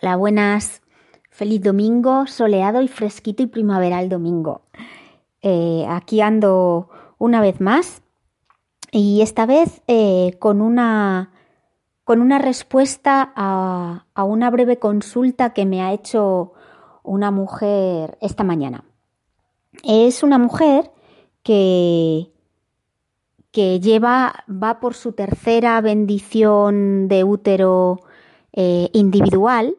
Hola, buenas. Feliz domingo, soleado y fresquito y primaveral domingo. Eh, aquí ando una vez más y esta vez eh, con, una, con una respuesta a, a una breve consulta que me ha hecho una mujer esta mañana. Es una mujer que, que lleva, va por su tercera bendición de útero eh, individual.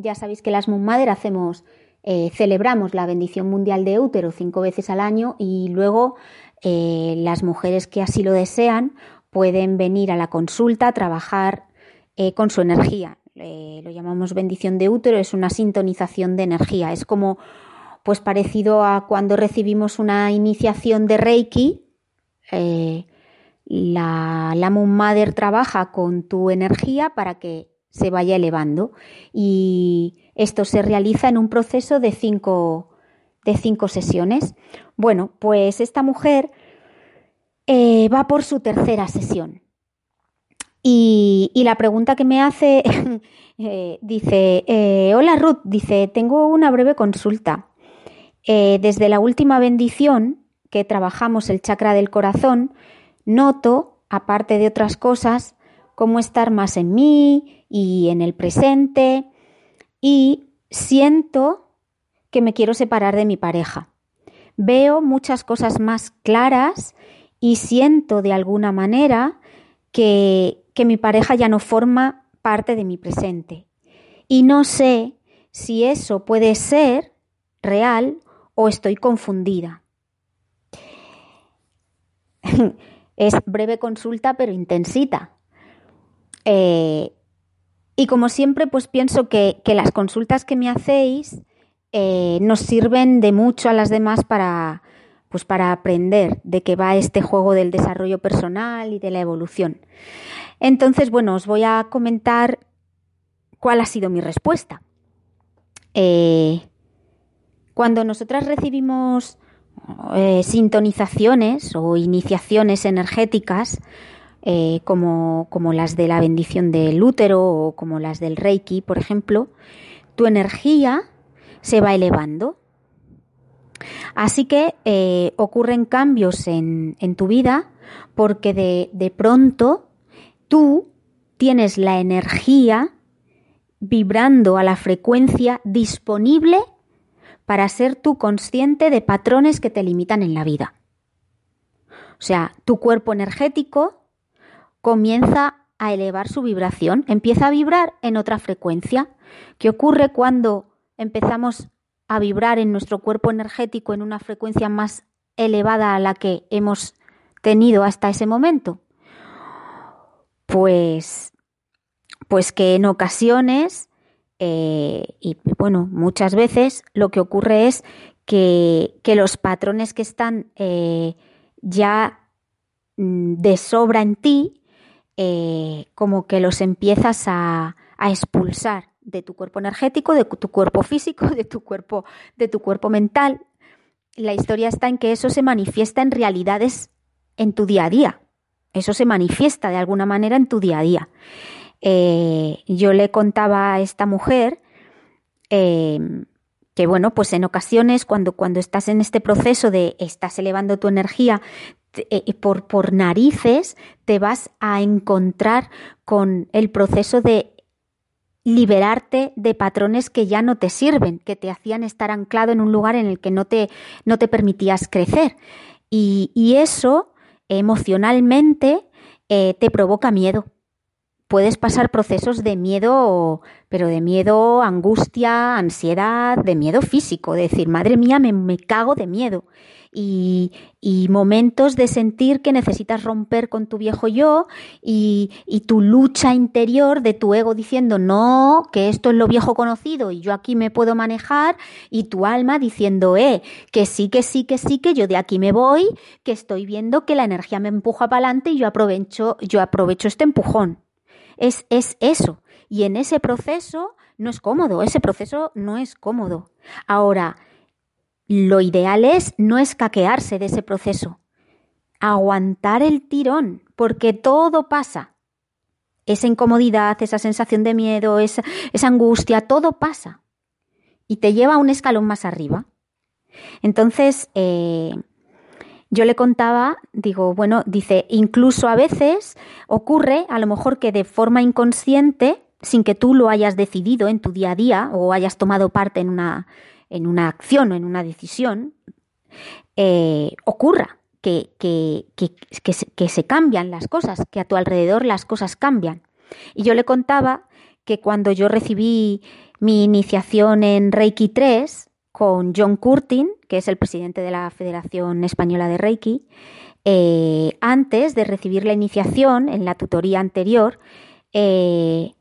Ya sabéis que las Moon hacemos, eh, celebramos la bendición mundial de útero cinco veces al año y luego eh, las mujeres que así lo desean pueden venir a la consulta a trabajar con su energía. lo llamamos bendición de útero, es una sintonización de energía. Es como pues parecido a cuando recibimos una iniciación de Reiki. la, la Moon Mother trabaja con tu energía para que se vaya elevando. Y esto se realiza en un proceso de cinco, de cinco sesiones. Bueno, pues esta mujer eh, va por su tercera sesión. Y, la pregunta que me hace eh, dice, eh, hola Ruth, dice, tengo una breve consulta. desde la última bendición que trabajamos el chakra del corazón, noto, aparte de otras cosas, cómo estar más en mí y en el presente y siento que me quiero separar de mi pareja. Veo muchas cosas más claras y siento de alguna manera que, que mi pareja ya no forma parte de mi presente. Y no sé si eso puede ser real o estoy confundida. es breve consulta pero intensita. Eh, y como siempre, pues pienso que, las consultas que me hacéis eh, nos sirven de mucho a las demás para, pues para aprender de qué va este juego del desarrollo personal y de la evolución. Entonces, bueno, os voy a comentar cuál ha sido mi respuesta. Eh, cuando nosotras recibimos sintonizaciones o iniciaciones energéticas, eh, como, como las de la bendición del útero o como las del Reiki, por ejemplo, tu energía se va elevando. Así que eh, ocurren cambios en, en, tu vida porque de, de pronto tú tienes la energía vibrando a la frecuencia disponible para ser tú consciente de patrones que te limitan en la vida. O sea, tu cuerpo energético comienza a elevar su vibración, empieza a vibrar en otra frecuencia. ¿Qué ocurre cuando empezamos a vibrar en nuestro cuerpo energético en una frecuencia más elevada a la que hemos tenido hasta ese momento? Pues, pues que en ocasiones, eh, y bueno, muchas veces lo que ocurre es que, los patrones que están eh, ya mm, de sobra en ti eh, como que los empiezas a, expulsar de tu cuerpo energético, de tu cuerpo físico, de tu cuerpo, de tu cuerpo mental. La historia está en que eso se manifiesta en realidades en tu día a día. Eso se manifiesta de alguna manera en tu día a día. Eh, yo le contaba a esta mujer em, que bueno, pues en ocasiones cuando, cuando estás en este proceso de estás elevando tu energía, eh, por, por narices te vas a encontrar con el proceso de liberarte de patrones que ya no te sirven, que te hacían estar anclado en un lugar en el que no te, no te permitías crecer. Y, y eso emocionalmente eh, te provoca miedo. Puedes pasar procesos de miedo, pero de miedo, angustia, ansiedad, de miedo físico, de decir, madre mía, me, me cago de miedo y, momentos de sentir que necesitas romper con tu viejo yo y, y, tu lucha interior de tu ego diciendo no, que esto es lo viejo conocido y yo aquí me puedo manejar y tu alma diciendo eh, que sí, que sí, que sí, que yo de aquí me voy, que estoy viendo que la energía me empuja para adelante y yo aprovecho, yo aprovecho este empujón. Es, es eso. Y en ese proceso no es cómodo, ese proceso no es cómodo. Ahora, lo ideal es no escaquearse de ese proceso, aguantar el tirón, porque todo pasa. esa incomodidad, esa sensación de miedo, esa, angustia, todo pasa y te lleva a un escalón más arriba. Entonces, eh, yo le contaba, digo, bueno, dice, incluso a veces ocurre, a lo mejor que de forma inconsciente, sin que tú lo hayas decidido en tu día a día o hayas tomado parte en una, en una acción o en una decisión, eh, ocurra que, que, que, se, cambian las cosas, que a tu alrededor las cosas cambian. Y yo le contaba que cuando yo recibí mi iniciación en Reiki 3 con John Curtin, que es el presidente de la Federación Española de Reiki, eh, antes de recibir la iniciación, en la tutoría anterior, eh,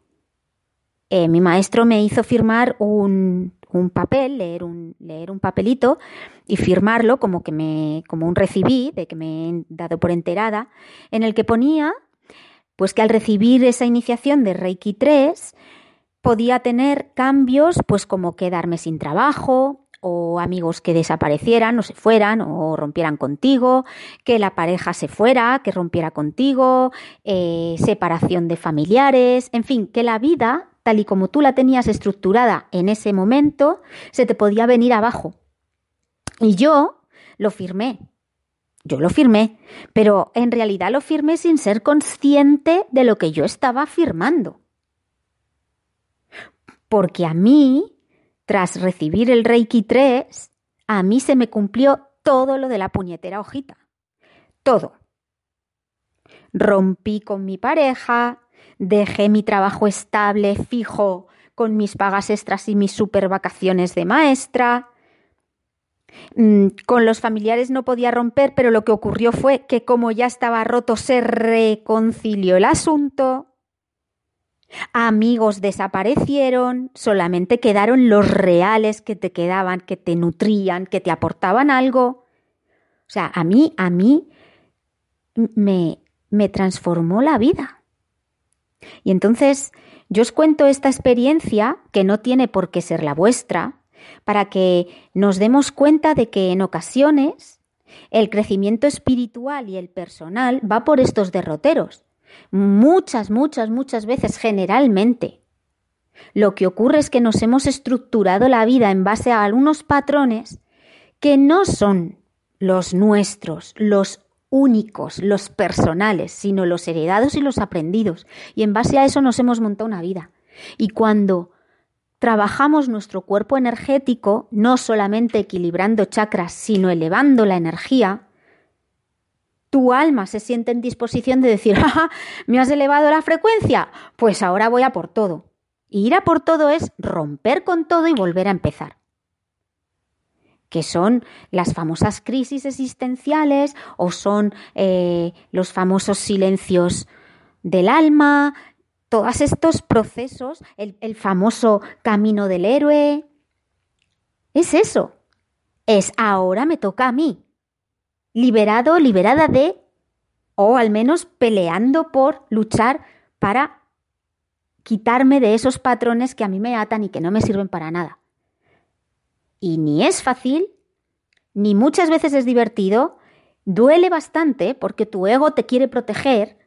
mi maestro me hizo firmar un, un papel, leer un, leer un papelito y firmarlo como que me, como un recibí, de que me he dado por enterada, en el que ponía pues que al recibir esa iniciación de Reiki 3 podía tener cambios pues como quedarme sin trabajo o amigos que desaparecieran o se fueran o rompieran contigo, que la pareja se fuera, que rompiera contigo, eh, separación de familiares, en fin, que la vida tal y como tú la tenías estructurada en ese momento, se te podía venir abajo. Y yo lo firmé. Yo lo firmé, pero en realidad lo firmé sin ser consciente de lo que yo estaba firmando. Porque a mí, tras recibir el Reiki 3, a mí se me cumplió todo lo de la puñetera hojita. Todo. Rompí con mi pareja, dejé mi trabajo estable, fijo, con mis pagas extras y mis super vacaciones de maestra. Mm, con los familiares no podía romper, pero lo que ocurrió fue que como ya estaba roto se reconcilió el asunto. Amigos desaparecieron, solamente quedaron los reales que te quedaban, que te nutrían, que te aportaban algo. O sea, a mí, a mí me, me transformó la vida. Y entonces yo os cuento esta experiencia, que no tiene por qué ser la vuestra, para que nos demos cuenta de que en ocasiones el crecimiento espiritual y el personal va por estos derroteros. Muchas, muchas, muchas veces, generalmente. Lo que ocurre es que nos hemos estructurado la vida en base a algunos patrones que no son los nuestros, los únicos, los personales, sino los heredados y los aprendidos. Y en base a eso nos hemos montado una vida. Y cuando trabajamos nuestro cuerpo energético, no solamente equilibrando chakras, sino elevando la energía, tu alma se siente en disposición de decir, ¡Ja, ¿me has elevado la frecuencia? Pues ahora voy a por todo. Y ir a por todo es romper con todo y volver a empezar que son las famosas crisis existenciales o son eh, los famosos silencios del alma, todos estos procesos, el famoso camino del héroe. Es eso. Es ahora me toca a mí. Liberado, liberada de, o al menos peleando por luchar para quitarme de esos patrones que a mí me atan y que no me sirven para nada. Y ni es fácil, ni muchas veces es divertido, duele bastante porque tu ego te quiere proteger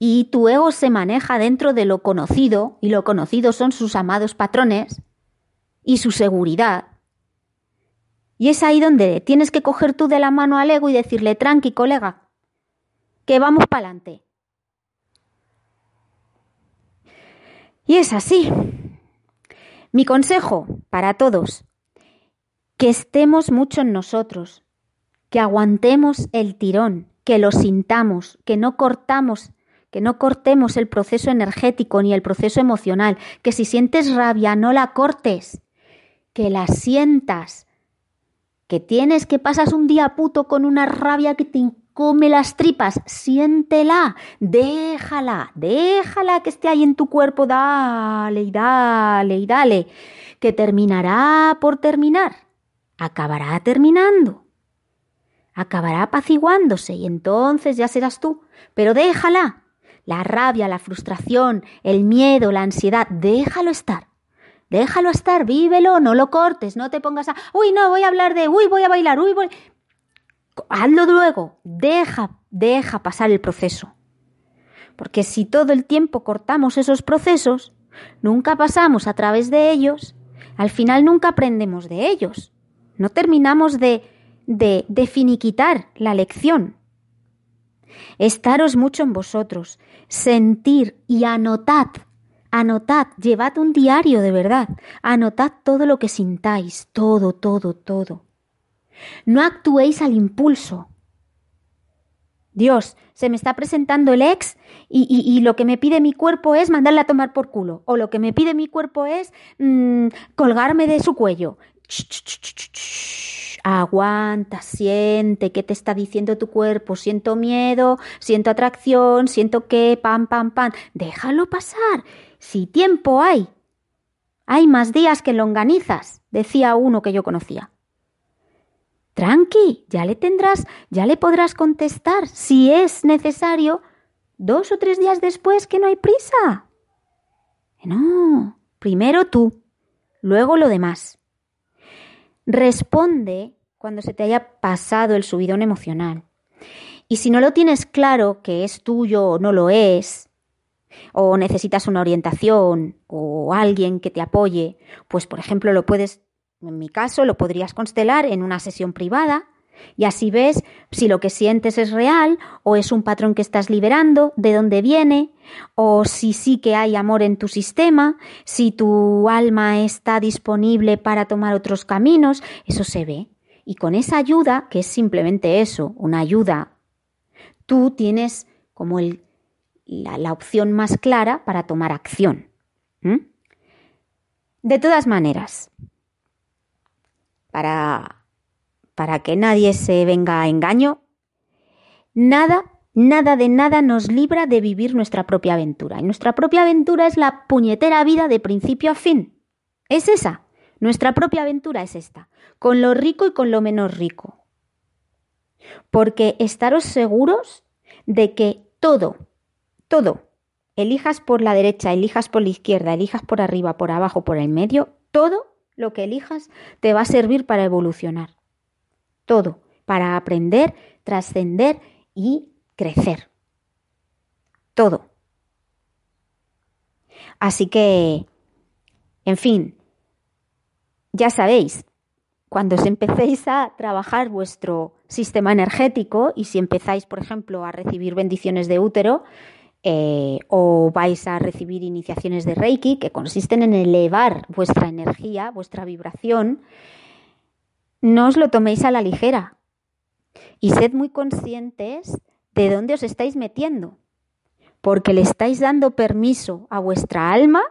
y tu ego se maneja dentro de lo conocido y lo conocido son sus amados patrones y su seguridad. Y es ahí donde tienes que coger tú de la mano al ego y decirle, tranqui, colega, que vamos para adelante. Y es así. Mi consejo para todos, que estemos mucho en nosotros, que aguantemos el tirón, que lo sintamos, que no cortamos, que no cortemos el proceso energético ni el proceso emocional, que si sientes rabia no la cortes, que la sientas, que tienes que pasas un día puto con una rabia que te come las tripas, siéntela, déjala, déjala que esté ahí en tu cuerpo, dale y dale y dale, que terminará por terminar, acabará terminando, acabará apaciguándose y entonces ya serás tú, pero déjala, la rabia, la frustración, el miedo, la ansiedad, déjalo estar. Déjalo estar, vívelo, no lo cortes, no te pongas a, uy, no, voy a hablar de, uy, voy a bailar, uy, voy hazlo luego, deja, deja pasar el proceso. Porque si todo el tiempo cortamos esos procesos, nunca pasamos a través de ellos, al final nunca aprendemos de ellos. No terminamos de, de, de finiquitar la lección. Estaros mucho en vosotros, sentir y anotad, anotad, llevad un diario de verdad, anotad todo lo que sintáis, todo, todo, todo. No actuéis al impulso. Dios, se me está presentando el ex y, lo que me pide mi cuerpo es mandarle a tomar por culo. O lo que me pide mi cuerpo es mm, colgarme de su cuello. Aguanta, siente qué te está diciendo tu cuerpo. Siento miedo, siento atracción, siento que, pam, pam, pam. Déjalo pasar. Si tiempo hay. Hay más días que longanizas, decía uno que yo conocía. Tranqui, ya le tendrás, ya le podrás contestar si es necesario dos o tres días después que no hay prisa. No, primero tú, luego lo demás. Responde cuando se te haya pasado el subidón emocional. Y si no lo tienes claro que es tuyo o no lo es, o necesitas una orientación o alguien que te apoye, pues por ejemplo lo puedes en mi caso, lo podrías constelar en una sesión privada y así ves si lo que sientes es real o es un patrón que estás liberando, de dónde viene, o si sí que hay amor en tu sistema, si tu alma está disponible para tomar otros caminos, eso se ve. Y con esa ayuda, que es simplemente eso, una ayuda, tú tienes como el, la, opción más clara para tomar acción. De todas maneras, para, para que nadie se venga a engaño, nada, nada de nada nos libra de vivir nuestra propia aventura. Y nuestra propia aventura es la puñetera vida de principio a fin. Es esa. Nuestra propia aventura es esta, con lo rico y con lo menos rico. Porque estaros seguros de que todo, todo, elijas por la derecha, elijas por la izquierda, elijas por arriba, por abajo, por el medio, todo lo que elijas te va a servir para evolucionar. Todo, para aprender, trascender y crecer. Todo. Así que, en fin, ya sabéis, cuando os empecéis a trabajar vuestro sistema energético y si empezáis, por ejemplo, a recibir bendiciones de útero, eh, o vais a recibir iniciaciones de Reiki que consisten en elevar vuestra energía, vuestra vibración, no os lo toméis a la ligera y sed muy conscientes de dónde os estáis metiendo, porque le estáis dando permiso a vuestra alma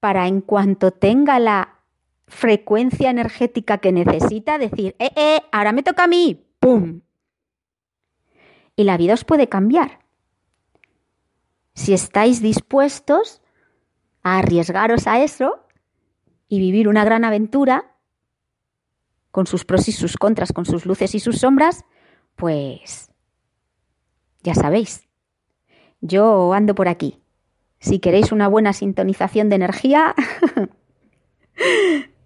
para en cuanto tenga la frecuencia energética que necesita, decir, eh, eh, ahora me toca a mí, ¡pum! Y la vida os puede cambiar si estáis dispuestos a arriesgaros a eso y vivir una gran aventura con sus pros y sus contras, con sus luces y sus sombras, pues ya sabéis, yo ando por aquí. Si queréis una buena sintonización de energía,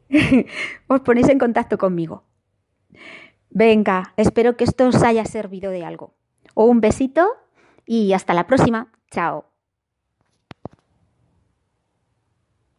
os ponéis en contacto conmigo. Venga, espero que esto os haya servido de algo. Un besito y hasta la próxima. Chao.